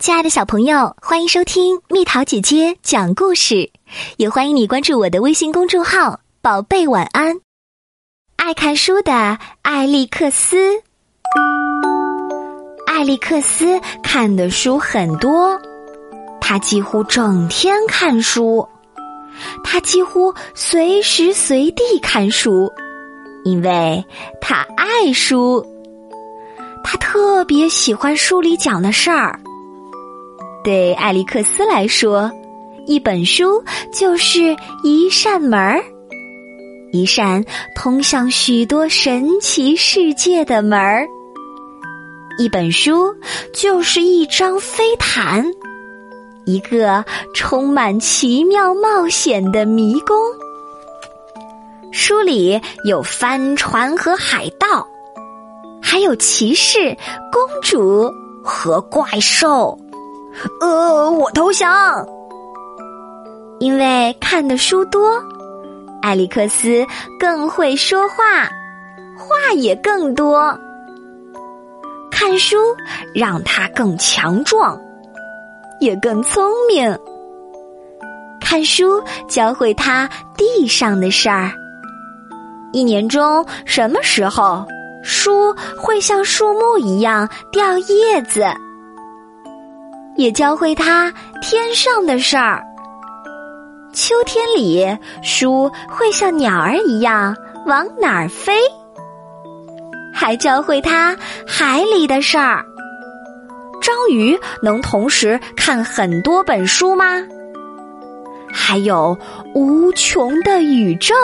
亲爱的小朋友，欢迎收听蜜桃姐姐讲故事，也欢迎你关注我的微信公众号“宝贝晚安”。爱看书的艾利克斯，艾利克斯看的书很多，他几乎整天看书，他几乎随时随地看书，因为他爱书。他特别喜欢书里讲的事儿。对艾利克斯来说，一本书就是一扇门儿，一扇通向许多神奇世界的门儿。一本书就是一张飞毯，一个充满奇妙冒险的迷宫。书里有帆船和海盗。还有骑士、公主和怪兽，呃，我投降。因为看的书多，艾利克斯更会说话，话也更多。看书让他更强壮，也更聪明。看书教会他地上的事儿。一年中什么时候？书会像树木一样掉叶子，也教会他天上的事儿。秋天里，书会像鸟儿一样往哪儿飞，还教会他海里的事儿。章鱼能同时看很多本书吗？还有无穷的宇宙。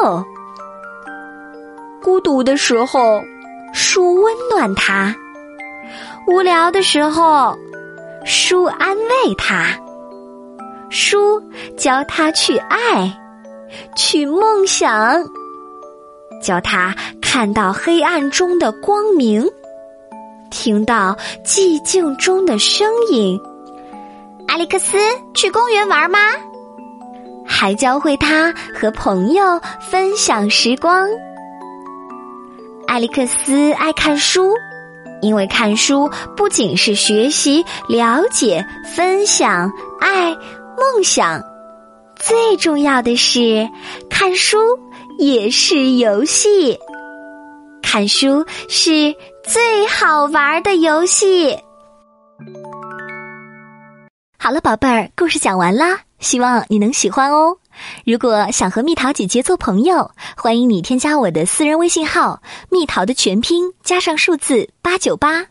孤独的时候。书温暖他，无聊的时候，书安慰他，书教他去爱，去梦想，教他看到黑暗中的光明，听到寂静中的声音。艾利克斯，去公园玩吗？还教会他和朋友分享时光。艾利克斯爱看书，因为看书不仅是学习、了解、分享、爱、梦想，最重要的是，看书也是游戏。看书是最好玩的游戏。好了，宝贝儿，故事讲完啦，希望你能喜欢哦。如果想和蜜桃姐姐做朋友，欢迎你添加我的私人微信号“蜜桃”的全拼加上数字八九八。